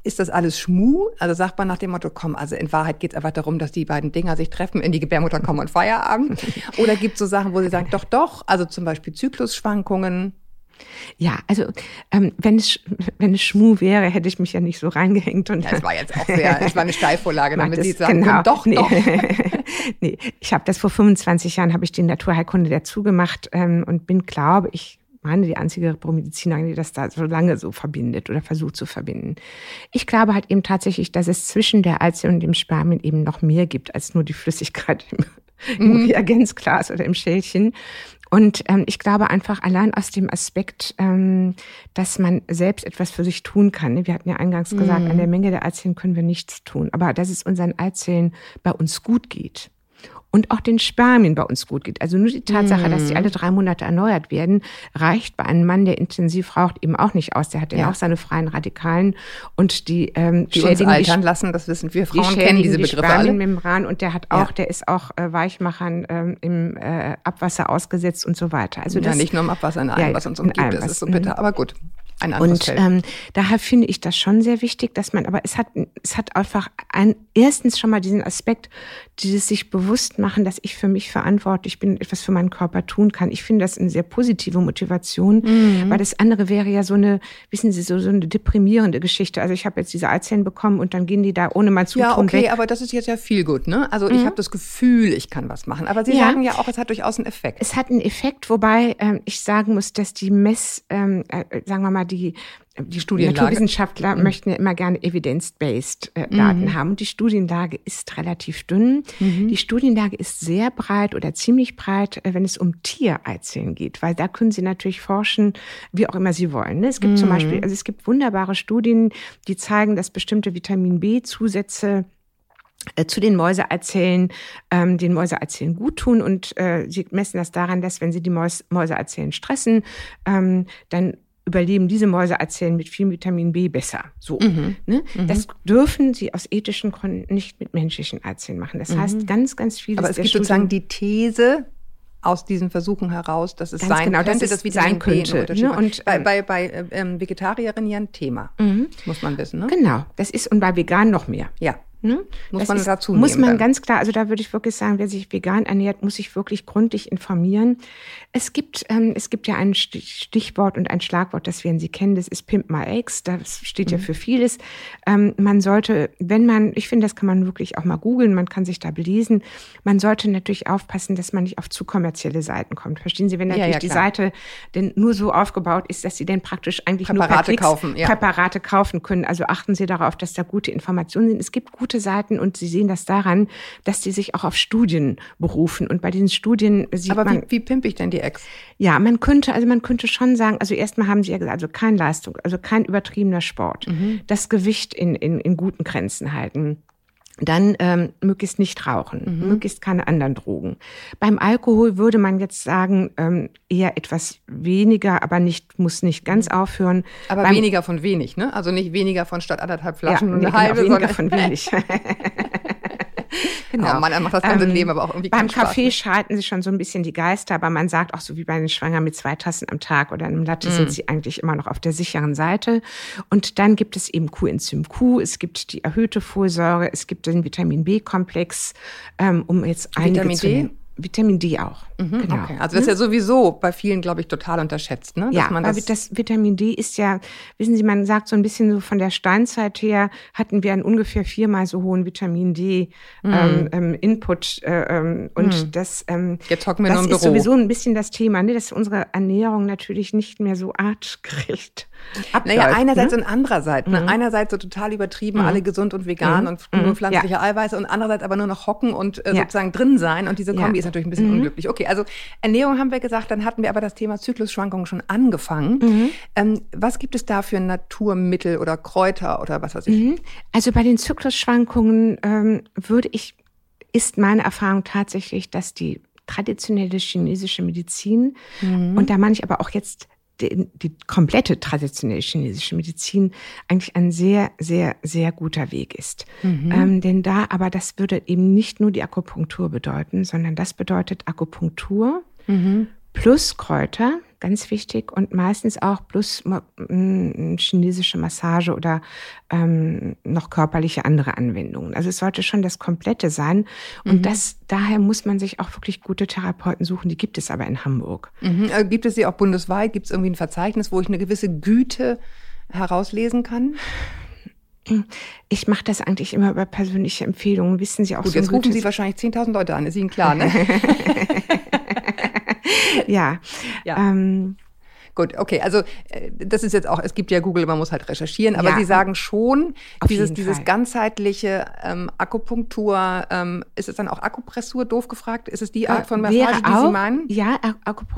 ist das alles Schmu? Also sagt man nach dem Motto, komm, also in Wahrheit geht es einfach darum, dass die beiden Dinger sich treffen, in die Gebärmutter kommen und Feierabend. Oder gibt es so Sachen, wo Sie sagen, doch, doch, also zum Beispiel Zyklusschwankungen, ja, also ähm, wenn es wenn es Schmu wäre, hätte ich mich ja nicht so reingehängt und. Ja, es war jetzt auch sehr, es war eine Steilvorlage, damit Sie sagen genau, können, doch, nee. doch. nee, ich habe das vor 25 Jahren habe ich die Naturheilkunde dazu gemacht ähm, und bin, glaube ich, meine die einzige Promedizinerin, die das da so lange so verbindet oder versucht zu verbinden. Ich glaube halt eben tatsächlich, dass es zwischen der Eizelle und dem Spermien eben noch mehr gibt als nur die Flüssigkeit im, im mhm. Reagenzglas oder im Schälchen. Und ähm, ich glaube einfach allein aus dem Aspekt, ähm, dass man selbst etwas für sich tun kann. Ne? Wir hatten ja eingangs gesagt, mhm. an der Menge der Eizellen können wir nichts tun. Aber dass es unseren Eizellen bei uns gut geht und auch den Spermien bei uns gut geht. Also nur die Tatsache, mm. dass sie mhm. alle drei Monate erneuert werden, reicht bei einem Mann, der intensiv raucht, eben auch nicht aus. Der hat ja, auch seine freien Radikalen und die ähm, die uns altern die, lassen, das wissen wir Frauen die kennen diese die Begriffe Spermienmembran und der hat auch, ja. der ist auch äh, Weichmachern ähm, im äh, Abwasser ausgesetzt und so weiter. Also das, ja, nicht nur im Abwasser, in allem, ja, was uns umgibt, das ist so bitter, aber gut. ein anderes Und Feld. Ähm, daher finde ich das schon sehr wichtig, dass man, aber es hat, es hat einfach ein, erstens schon mal diesen Aspekt, dieses sich bewusst machen, dass ich für mich verantwortlich bin, etwas für meinen Körper tun kann. Ich finde das eine sehr positive Motivation, mhm. weil das andere wäre ja so eine, wissen Sie, so, so eine deprimierende Geschichte. Also ich habe jetzt diese Eizellen bekommen und dann gehen die da ohne mein Zutun Ja, okay, weg. aber das ist jetzt ja viel gut, ne? Also ich mhm. habe das Gefühl, ich kann was machen. Aber Sie ja. sagen ja auch, es hat durchaus einen Effekt. Es hat einen Effekt, wobei ähm, ich sagen muss, dass die Mess, ähm, äh, sagen wir mal, die die Studienlage. Naturwissenschaftler mhm. möchten ja immer gerne evidence-based äh, Daten mhm. haben. Und die Studienlage ist relativ dünn. Mhm. Die Studienlage ist sehr breit oder ziemlich breit, äh, wenn es um Tiereizellen geht, weil da können Sie natürlich forschen, wie auch immer Sie wollen. Ne? Es gibt zum mhm. Beispiel, also es gibt wunderbare Studien, die zeigen, dass bestimmte Vitamin B-Zusätze äh, zu den Mäuseerzellen ähm, den Mäuseerzellen gut tun und äh, sie messen das daran, dass wenn sie die Mäus Mäuseerzellen stressen, ähm, dann überleben diese Mäuseerzellen mit viel Vitamin B besser. So. Mhm. Ne? Mhm. Das dürfen sie aus ethischen Gründen nicht mit menschlichen Erzellen machen. Das mhm. heißt, ganz, ganz viele. Aber es gibt sozusagen die These, aus diesen Versuchen heraus, dass es Ganz sein genau, könnte, dass, es sein könnte. Ne? Und bei, ähm, bei, bei ähm, Vegetarierinnen ja ein Thema, mhm. muss man wissen. Ne? Genau, das ist und bei Veganen noch mehr. Ja. Ne? Muss das man ist, dazu nehmen. Muss man dann. ganz klar, also da würde ich wirklich sagen, wer sich vegan ernährt, muss sich wirklich gründlich informieren. Es gibt, ähm, es gibt ja ein Stichwort und ein Schlagwort, das werden Sie kennen, das ist Pimp My Eggs, das steht mhm. ja für vieles. Ähm, man sollte, wenn man, ich finde, das kann man wirklich auch mal googeln, man kann sich da belesen, man sollte natürlich aufpassen, dass man nicht auf zu kommerzielle Seiten kommt. Verstehen Sie, wenn natürlich ja, ja, die Seite denn nur so aufgebaut ist, dass Sie denn praktisch eigentlich Präparate nur Klicks kaufen, ja. Präparate kaufen können. Also achten Sie darauf, dass da gute Informationen sind. Es gibt gute gute Seiten und Sie sehen das daran, dass die sich auch auf Studien berufen. Und bei diesen Studien sieht Aber man. Aber wie, wie pimpe ich denn die Ex? Ja, man könnte, also man könnte schon sagen, also erstmal haben Sie ja gesagt, also kein Leistung, also kein übertriebener Sport. Mhm. Das Gewicht in, in, in guten Grenzen halten. Dann ähm, möglichst nicht rauchen, mhm. möglichst keine anderen Drogen. Beim Alkohol würde man jetzt sagen, ähm, eher etwas weniger, aber nicht, muss nicht ganz mhm. aufhören. Aber Beim, weniger von wenig, ne? Also nicht weniger von statt anderthalb Flaschen ja, und eine genau, halbe, weniger von wenig. Genau. Oh Mann, macht das ganze ähm, Leben aber auch irgendwie Beim Kaffee schalten sich schon so ein bisschen die Geister, aber man sagt auch so wie bei den Schwangeren mit zwei Tassen am Tag oder einem Latte mm. sind sie eigentlich immer noch auf der sicheren Seite. Und dann gibt es eben Coenzym Q, es gibt die erhöhte Folsäure, es gibt den Vitamin B-Komplex, ähm, um jetzt einige Vitamin zu D? Vitamin D auch. Mhm, genau. Okay. Also das ist ja sowieso bei vielen, glaube ich, total unterschätzt. Ne? Dass ja, man das, das Vitamin D ist ja, wissen Sie, man sagt so ein bisschen so von der Steinzeit her hatten wir einen ungefähr viermal so hohen Vitamin D mhm. ähm, ähm Input äh, ähm, und mhm. das, ähm, Jetzt hocken wir das ist Büro. sowieso ein bisschen das Thema, ne, dass unsere Ernährung natürlich nicht mehr so artgerecht abläuft. Naja, einerseits ne? und andererseits. Ne? Mhm. Einerseits so total übertrieben, mhm. alle gesund und vegan mhm. und nur pflanzliche ja. Eiweiße und andererseits aber nur noch hocken und äh, ja. sozusagen drin sein und diese Kombi ja. ist natürlich ein bisschen mhm. unglücklich. Okay, also Ernährung haben wir gesagt, dann hatten wir aber das Thema Zyklusschwankungen schon angefangen. Mhm. Ähm, was gibt es da für Naturmittel oder Kräuter oder was weiß ich? Mhm. Also bei den Zyklusschwankungen ähm, würde ich, ist meine Erfahrung tatsächlich, dass die traditionelle chinesische Medizin, mhm. und da meine ich aber auch jetzt die, die komplette traditionelle chinesische Medizin eigentlich ein sehr, sehr, sehr guter Weg ist. Mhm. Ähm, denn da, aber das würde eben nicht nur die Akupunktur bedeuten, sondern das bedeutet Akupunktur mhm. plus Kräuter, ganz wichtig, und meistens auch plus äh, chinesische Massage oder ähm, noch körperliche andere Anwendungen. Also es sollte schon das Komplette sein. Und mhm. das, daher muss man sich auch wirklich gute Therapeuten suchen. Die gibt es aber in Hamburg. Mhm. Äh, gibt es sie auch bundesweit? Gibt es irgendwie ein Verzeichnis, wo ich eine gewisse Güte herauslesen kann? Ich mache das eigentlich immer über persönliche Empfehlungen. Wissen Sie auch Gut, so jetzt rufen Sie wahrscheinlich 10.000 Leute an, ist Ihnen klar, ne? ja. ja. Ähm, Gut, okay, also äh, das ist jetzt auch, es gibt ja Google, man muss halt recherchieren, aber ja, Sie sagen schon, dieses, dieses ganzheitliche ähm, Akupunktur, ähm, ist es dann auch Akupressur, doof gefragt? Ist es die Art von Massage, die auch, Sie meinen? Ja,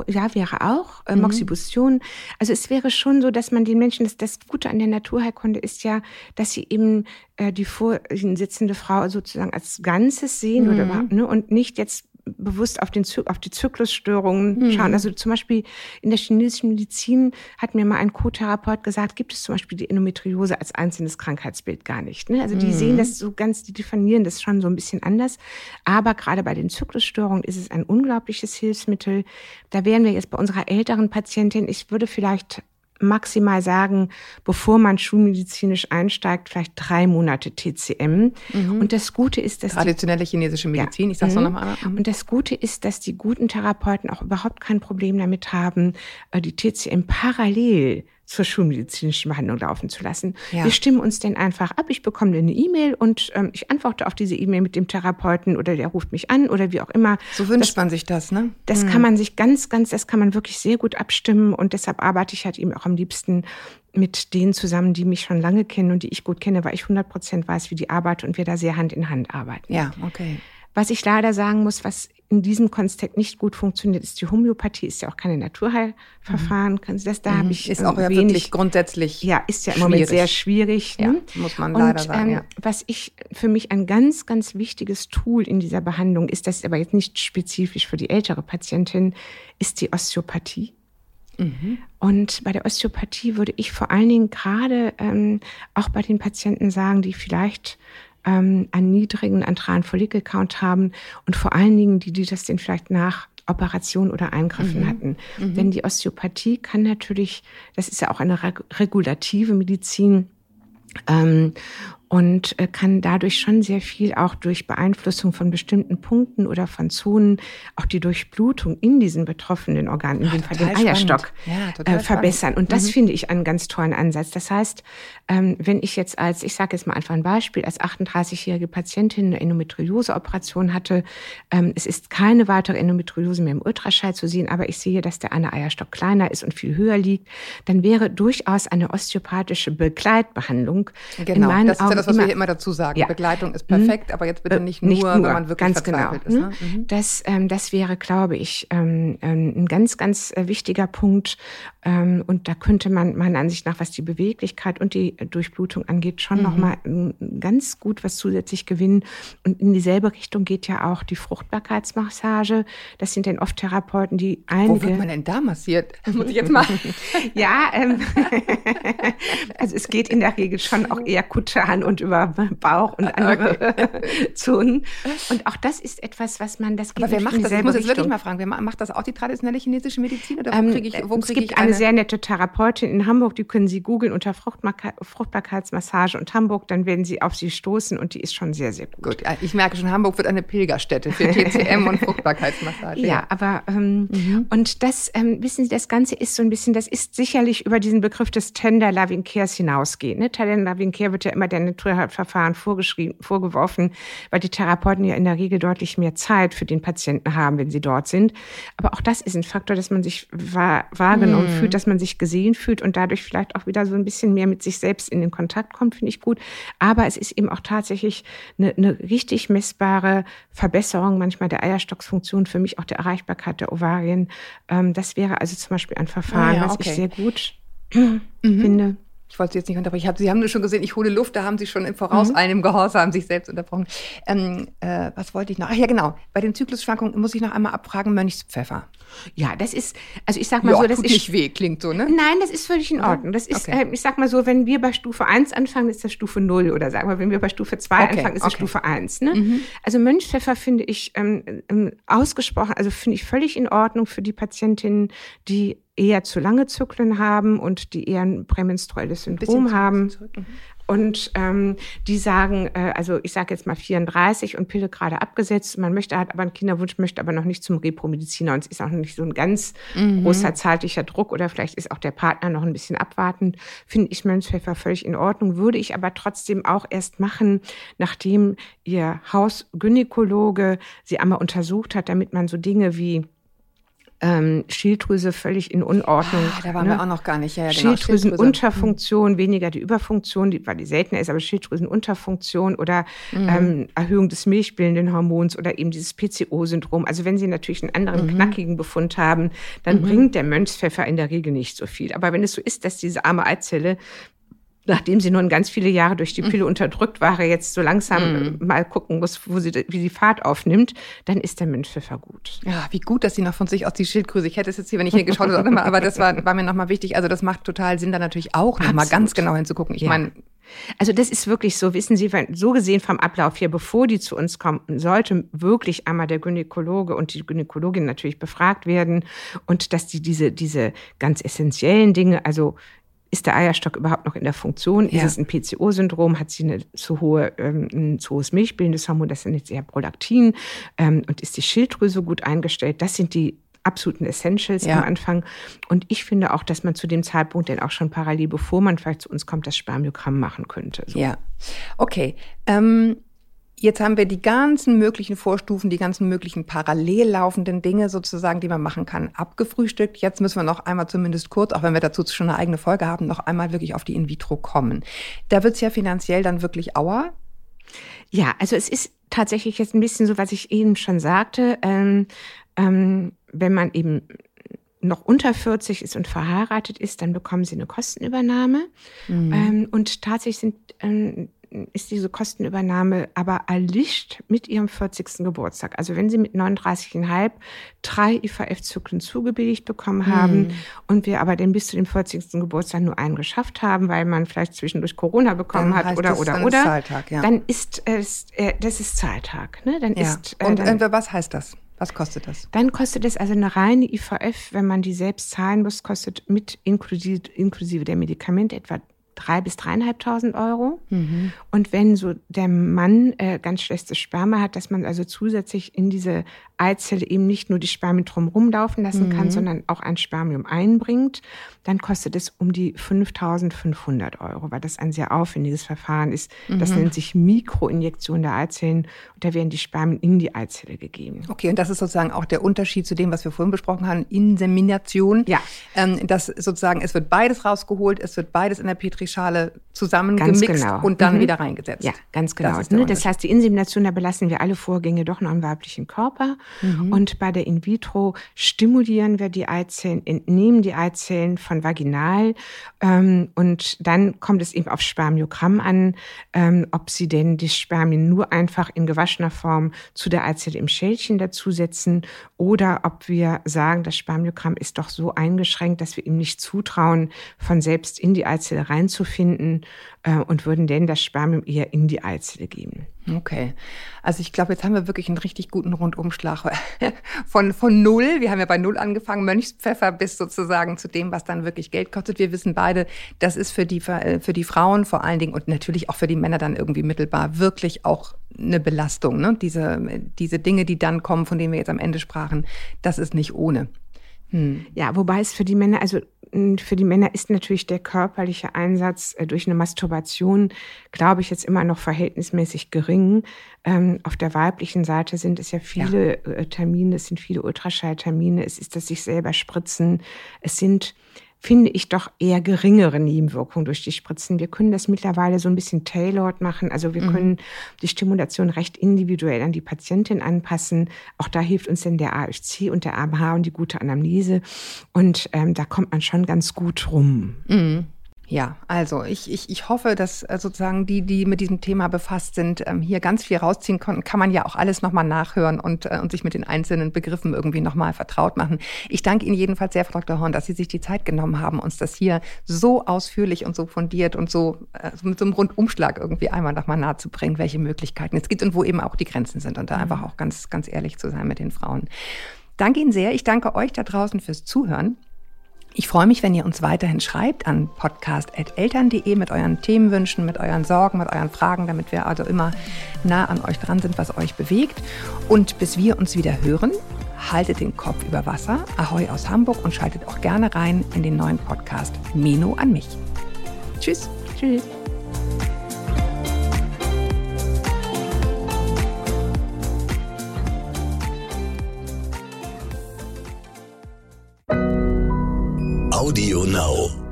ja, wäre auch. Äh, mhm. Moxibustion. Also es wäre schon so, dass man den Menschen, das, das Gute an der Naturheilkunde ist ja, dass sie eben äh, die vor ihnen sitzende Frau sozusagen als Ganzes sehen mhm. oder ne, und nicht jetzt bewusst auf, den, auf die Zyklusstörungen mhm. schauen. Also zum Beispiel in der chinesischen Medizin hat mir mal ein Co-Therapeut gesagt, gibt es zum Beispiel die Endometriose als einzelnes Krankheitsbild gar nicht. Ne? Also die mhm. sehen das so ganz, die definieren das schon so ein bisschen anders. Aber gerade bei den Zyklusstörungen ist es ein unglaubliches Hilfsmittel. Da wären wir jetzt bei unserer älteren Patientin, ich würde vielleicht maximal sagen, bevor man schulmedizinisch einsteigt, vielleicht drei Monate TCM. Mhm. Und das Gute ist, dass traditionelle chinesische Medizin, ja. ich sag's mhm. noch nochmal. Mhm. Und das Gute ist, dass die guten Therapeuten auch überhaupt kein Problem damit haben, äh, die TCM parallel zur schulmedizinischen Behandlung laufen zu lassen. Ja. Wir stimmen uns denn einfach ab. Ich bekomme eine E-Mail und ähm, ich antworte auf diese E-Mail mit dem Therapeuten oder der ruft mich an oder wie auch immer. So wünscht das, man sich das, ne? Das mhm. kann man sich ganz, ganz, das kann man wirklich sehr gut abstimmen und deshalb arbeite ich halt eben auch am liebsten mit denen zusammen, die mich schon lange kennen und die ich gut kenne, weil ich 100 Prozent weiß, wie die arbeiten und wir da sehr Hand in Hand arbeiten. Ja, okay. Was ich leider sagen muss, was in diesem Kontext nicht gut funktioniert, ist die Homöopathie, ist ja auch keine Naturheilverfahren. Mhm. Das, da mhm. habe ich ist auch ja wenig, wirklich grundsätzlich ja ist ja im Moment sehr schwierig. Ne? Ja, muss man leider Und, sagen. Ähm, ja. Was ich für mich ein ganz ganz wichtiges Tool in dieser Behandlung ist, das ist aber jetzt nicht spezifisch für die ältere Patientin, ist die Osteopathie. Mhm. Und bei der Osteopathie würde ich vor allen Dingen gerade ähm, auch bei den Patienten sagen, die vielleicht ähm, einen niedrigen antralen Follikelcount haben und vor allen Dingen die, die das denn vielleicht nach Operation oder Eingriffen mhm. hatten. Mhm. Denn die Osteopathie kann natürlich, das ist ja auch eine regulative Medizin, ähm, und äh, kann dadurch schon sehr viel auch durch Beeinflussung von bestimmten Punkten oder von Zonen auch die Durchblutung in diesen betroffenen Organen, in dem Fall den Eierstock, ja, äh, verbessern. Und das mhm. finde ich einen ganz tollen Ansatz. Das heißt, ähm, wenn ich jetzt als, ich sage jetzt mal einfach ein Beispiel, als 38-jährige Patientin eine Endometriose-Operation hatte, ähm, es ist keine weitere Endometriose mehr im Ultraschall zu sehen, aber ich sehe, dass der eine Eierstock kleiner ist und viel höher liegt, dann wäre durchaus eine osteopathische Begleitbehandlung genau, in meinen Augen das, was immer, wir hier immer dazu sagen. Ja. Begleitung ist perfekt, mhm. aber jetzt bitte nicht, nicht nur, nur, wenn man wirklich ganz genau. ist. Ne? Mhm. Das, ähm, das wäre, glaube ich, ähm, ähm, ein ganz, ganz äh, wichtiger Punkt. Ähm, und da könnte man meiner Ansicht nach, was die Beweglichkeit und die Durchblutung angeht, schon mhm. nochmal ganz gut was zusätzlich gewinnen. Und in dieselbe Richtung geht ja auch die Fruchtbarkeitsmassage. Das sind dann oft Therapeuten, die einige... Wo wird man denn da massiert? Muss ich jetzt mal... ja, ähm, also es geht in der Regel schon auch eher kutan und über Bauch und andere okay. Zonen. Und auch das ist etwas, was man, das geht Aber wer macht das? Ich muss jetzt wirklich mal fragen, wer macht das auch die traditionelle chinesische Medizin? Oder wo ähm, kriege ich, wo es gibt eine, eine sehr nette Therapeutin in Hamburg, die können Sie googeln unter Fruchtbarkeitsmassage und Hamburg, dann werden Sie auf sie stoßen und die ist schon sehr, sehr gut. Gut, ich merke schon, Hamburg wird eine Pilgerstätte für TCM und Fruchtbarkeitsmassage. Ja, ja. aber ähm, mhm. und das, ähm, wissen Sie, das Ganze ist so ein bisschen, das ist sicherlich über diesen Begriff des Tender Loving Cares hinausgehen. Ne? Tender Loving Care wird ja immer der Natur Verfahren vorgeschrieben, vorgeworfen, weil die Therapeuten ja in der Regel deutlich mehr Zeit für den Patienten haben, wenn sie dort sind. Aber auch das ist ein Faktor, dass man sich wahr, wahrgenommen mm. fühlt, dass man sich gesehen fühlt und dadurch vielleicht auch wieder so ein bisschen mehr mit sich selbst in den Kontakt kommt, finde ich gut. Aber es ist eben auch tatsächlich eine, eine richtig messbare Verbesserung manchmal der Eierstocksfunktion, für mich auch der Erreichbarkeit der Ovarien. Ähm, das wäre also zum Beispiel ein Verfahren, ah, ja, was okay. ich sehr gut mhm. finde ich wollte Sie jetzt nicht unterbrechen. Ich hab, Sie haben nur schon gesehen, ich hole Luft, da haben Sie schon im Voraus mhm. einem Gehorsam sich selbst unterbrochen. Ähm, äh, was wollte ich noch? Ach ja, genau. Bei den Zyklusschwankungen muss ich noch einmal abfragen, Mönchspfeffer. Ja, das ist, also ich sag mal ja, so, das tut ist. nicht weh, klingt so, ne? Nein, das ist völlig in Ordnung. Das ist, okay. äh, ich sag mal so, wenn wir bei Stufe 1 anfangen, ist das Stufe 0. Oder sagen wir, wenn wir bei Stufe 2 okay. anfangen, ist das okay. Stufe 1. Ne? Mhm. Also Mönchspfeffer finde ich ähm, ähm, ausgesprochen, also finde ich völlig in Ordnung für die Patientinnen, die eher zu lange Zyklen haben und die eher ein prämenstruelles Syndrom haben. Mhm. Und ähm, die sagen, äh, also ich sage jetzt mal 34 und Pille gerade abgesetzt. Man möchte hat aber einen Kinderwunsch, möchte aber noch nicht zum Repromediziner und es ist auch noch nicht so ein ganz mhm. großer zeitlicher Druck oder vielleicht ist auch der Partner noch ein bisschen abwartend. Finde ich Mönchspfeffer völlig in Ordnung. Würde ich aber trotzdem auch erst machen, nachdem ihr Hausgynäkologe sie einmal untersucht hat, damit man so Dinge wie ähm, Schilddrüse völlig in Unordnung. Ah, da waren ne? wir auch noch gar nicht. Ja, ja, genau. Schilddrüsenunterfunktion, weniger die Überfunktion, die, weil die seltener ist, aber Schilddrüsenunterfunktion oder mhm. ähm, Erhöhung des milchbildenden Hormons oder eben dieses PCO-Syndrom. Also wenn Sie natürlich einen anderen mhm. knackigen Befund haben, dann mhm. bringt der Mönchspfeffer in der Regel nicht so viel. Aber wenn es so ist, dass diese arme Eizelle nachdem sie nun ganz viele Jahre durch die Pille unterdrückt war, jetzt so langsam mm. mal gucken muss, wo sie, wie sie Fahrt aufnimmt, dann ist der Mönchpfeffer gut. Ja, wie gut, dass sie noch von sich aus die Schildkröse, ich hätte es jetzt hier, wenn ich hier geschaut habe, aber das war, war mir nochmal wichtig. Also das macht total Sinn, da natürlich auch nochmal ganz genau hinzugucken. Ich ja. meine, Also das ist wirklich so, wissen Sie, so gesehen vom Ablauf hier, bevor die zu uns kommen, sollte wirklich einmal der Gynäkologe und die Gynäkologin natürlich befragt werden und dass die diese, diese ganz essentiellen Dinge, also ist der Eierstock überhaupt noch in der Funktion? Ja. Ist es ein PCO-Syndrom? Hat sie eine zu hohe, ähm, ein zu hohes milchbildendes Hormon? Das sind jetzt eher Prolaktin. Ähm, und ist die Schilddrüse gut eingestellt? Das sind die absoluten Essentials ja. am Anfang. Und ich finde auch, dass man zu dem Zeitpunkt dann auch schon parallel, bevor man vielleicht zu uns kommt, das Spermiogramm machen könnte. So. Ja, okay. Ähm Jetzt haben wir die ganzen möglichen Vorstufen, die ganzen möglichen parallel laufenden Dinge sozusagen, die man machen kann, abgefrühstückt. Jetzt müssen wir noch einmal zumindest kurz, auch wenn wir dazu schon eine eigene Folge haben, noch einmal wirklich auf die In-vitro kommen. Da wird es ja finanziell dann wirklich auer. Ja, also es ist tatsächlich jetzt ein bisschen so, was ich eben schon sagte. Ähm, ähm, wenn man eben noch unter 40 ist und verheiratet ist, dann bekommen sie eine Kostenübernahme. Mhm. Ähm, und tatsächlich sind ähm, ist diese Kostenübernahme aber erlischt mit ihrem 40. Geburtstag. Also wenn sie mit 39,5 drei IVF-Zyklen zugebilligt bekommen haben hm. und wir aber den bis zu dem 40. Geburtstag nur einen geschafft haben, weil man vielleicht zwischendurch Corona bekommen dann hat oder oder oder, Zahltag, ja. dann ist es äh, das ist Zahltag. Ne? Dann ja. ist äh, und dann, was heißt das? Was kostet das? Dann kostet es also eine reine IVF, wenn man die selbst zahlen muss, kostet mit inklusive, inklusive der Medikamente etwa drei bis dreieinhalbtausend Euro. Mhm. Und wenn so der Mann äh, ganz schlechtes Sperma hat, dass man also zusätzlich in diese Eizelle eben nicht nur die Spermien drumherum laufen lassen mhm. kann, sondern auch ein Spermium einbringt, dann kostet es um die 5.500 Euro, weil das ein sehr aufwendiges Verfahren ist. Mhm. Das nennt sich Mikroinjektion der Eizellen und da werden die Spermien in die Eizelle gegeben. Okay, und das ist sozusagen auch der Unterschied zu dem, was wir vorhin besprochen haben, Insemination. Ja. Ähm, das sozusagen, es wird beides rausgeholt, es wird beides in der Petrischale zusammengemixt genau. und dann mhm. wieder reingesetzt. Ja, ganz genau. Das, ne? das heißt, die Insemination, da belassen wir alle Vorgänge doch noch im weiblichen Körper. Mhm. Und bei der In-vitro stimulieren wir die Eizellen, entnehmen die Eizellen von vaginal. Ähm, und dann kommt es eben auf Spermiogramm an, ähm, ob sie denn die Spermien nur einfach in gewaschener Form zu der Eizelle im Schälchen dazusetzen oder ob wir sagen, das Spermiogramm ist doch so eingeschränkt, dass wir ihm nicht zutrauen, von selbst in die Eizelle reinzufinden äh, und würden denn das Spermium eher in die Eizelle geben. Okay. Also ich glaube, jetzt haben wir wirklich einen richtig guten Rundumschlag von, von null. Wir haben ja bei null angefangen, Mönchspfeffer bis sozusagen zu dem, was dann wirklich Geld kostet. Wir wissen beide, das ist für die, für die Frauen vor allen Dingen und natürlich auch für die Männer dann irgendwie mittelbar wirklich auch eine Belastung. Ne? Diese, diese Dinge, die dann kommen, von denen wir jetzt am Ende sprachen, das ist nicht ohne. Hm. Ja, wobei es für die Männer, also für die Männer ist natürlich der körperliche Einsatz äh, durch eine Masturbation, glaube ich, jetzt immer noch verhältnismäßig gering. Ähm, auf der weiblichen Seite sind es ja viele ja. Äh, Termine, es sind viele Ultraschalltermine, es ist das sich selber spritzen, es sind finde ich, doch eher geringere Nebenwirkungen durch die Spritzen. Wir können das mittlerweile so ein bisschen tailored machen. Also wir mhm. können die Stimulation recht individuell an die Patientin anpassen. Auch da hilft uns denn der AHC und der AMH und die gute Anamnese. Und ähm, da kommt man schon ganz gut rum. Mhm. Ja, also ich, ich, ich hoffe, dass äh, sozusagen die, die mit diesem Thema befasst sind, ähm, hier ganz viel rausziehen konnten. Kann man ja auch alles nochmal nachhören und, äh, und sich mit den einzelnen Begriffen irgendwie nochmal vertraut machen. Ich danke Ihnen jedenfalls sehr, Frau Dr. Horn, dass Sie sich die Zeit genommen haben, uns das hier so ausführlich und so fundiert und so äh, mit so einem Rundumschlag irgendwie einmal nochmal nahezubringen, welche Möglichkeiten es gibt und wo eben auch die Grenzen sind und da mhm. einfach auch ganz, ganz ehrlich zu sein mit den Frauen. Danke Ihnen sehr. Ich danke euch da draußen fürs Zuhören. Ich freue mich, wenn ihr uns weiterhin schreibt an podcast.eltern.de mit euren Themenwünschen, mit euren Sorgen, mit euren Fragen, damit wir also immer nah an euch dran sind, was euch bewegt. Und bis wir uns wieder hören, haltet den Kopf über Wasser. Ahoi aus Hamburg und schaltet auch gerne rein in den neuen Podcast Meno an mich. Tschüss. Tschüss. Audio Now.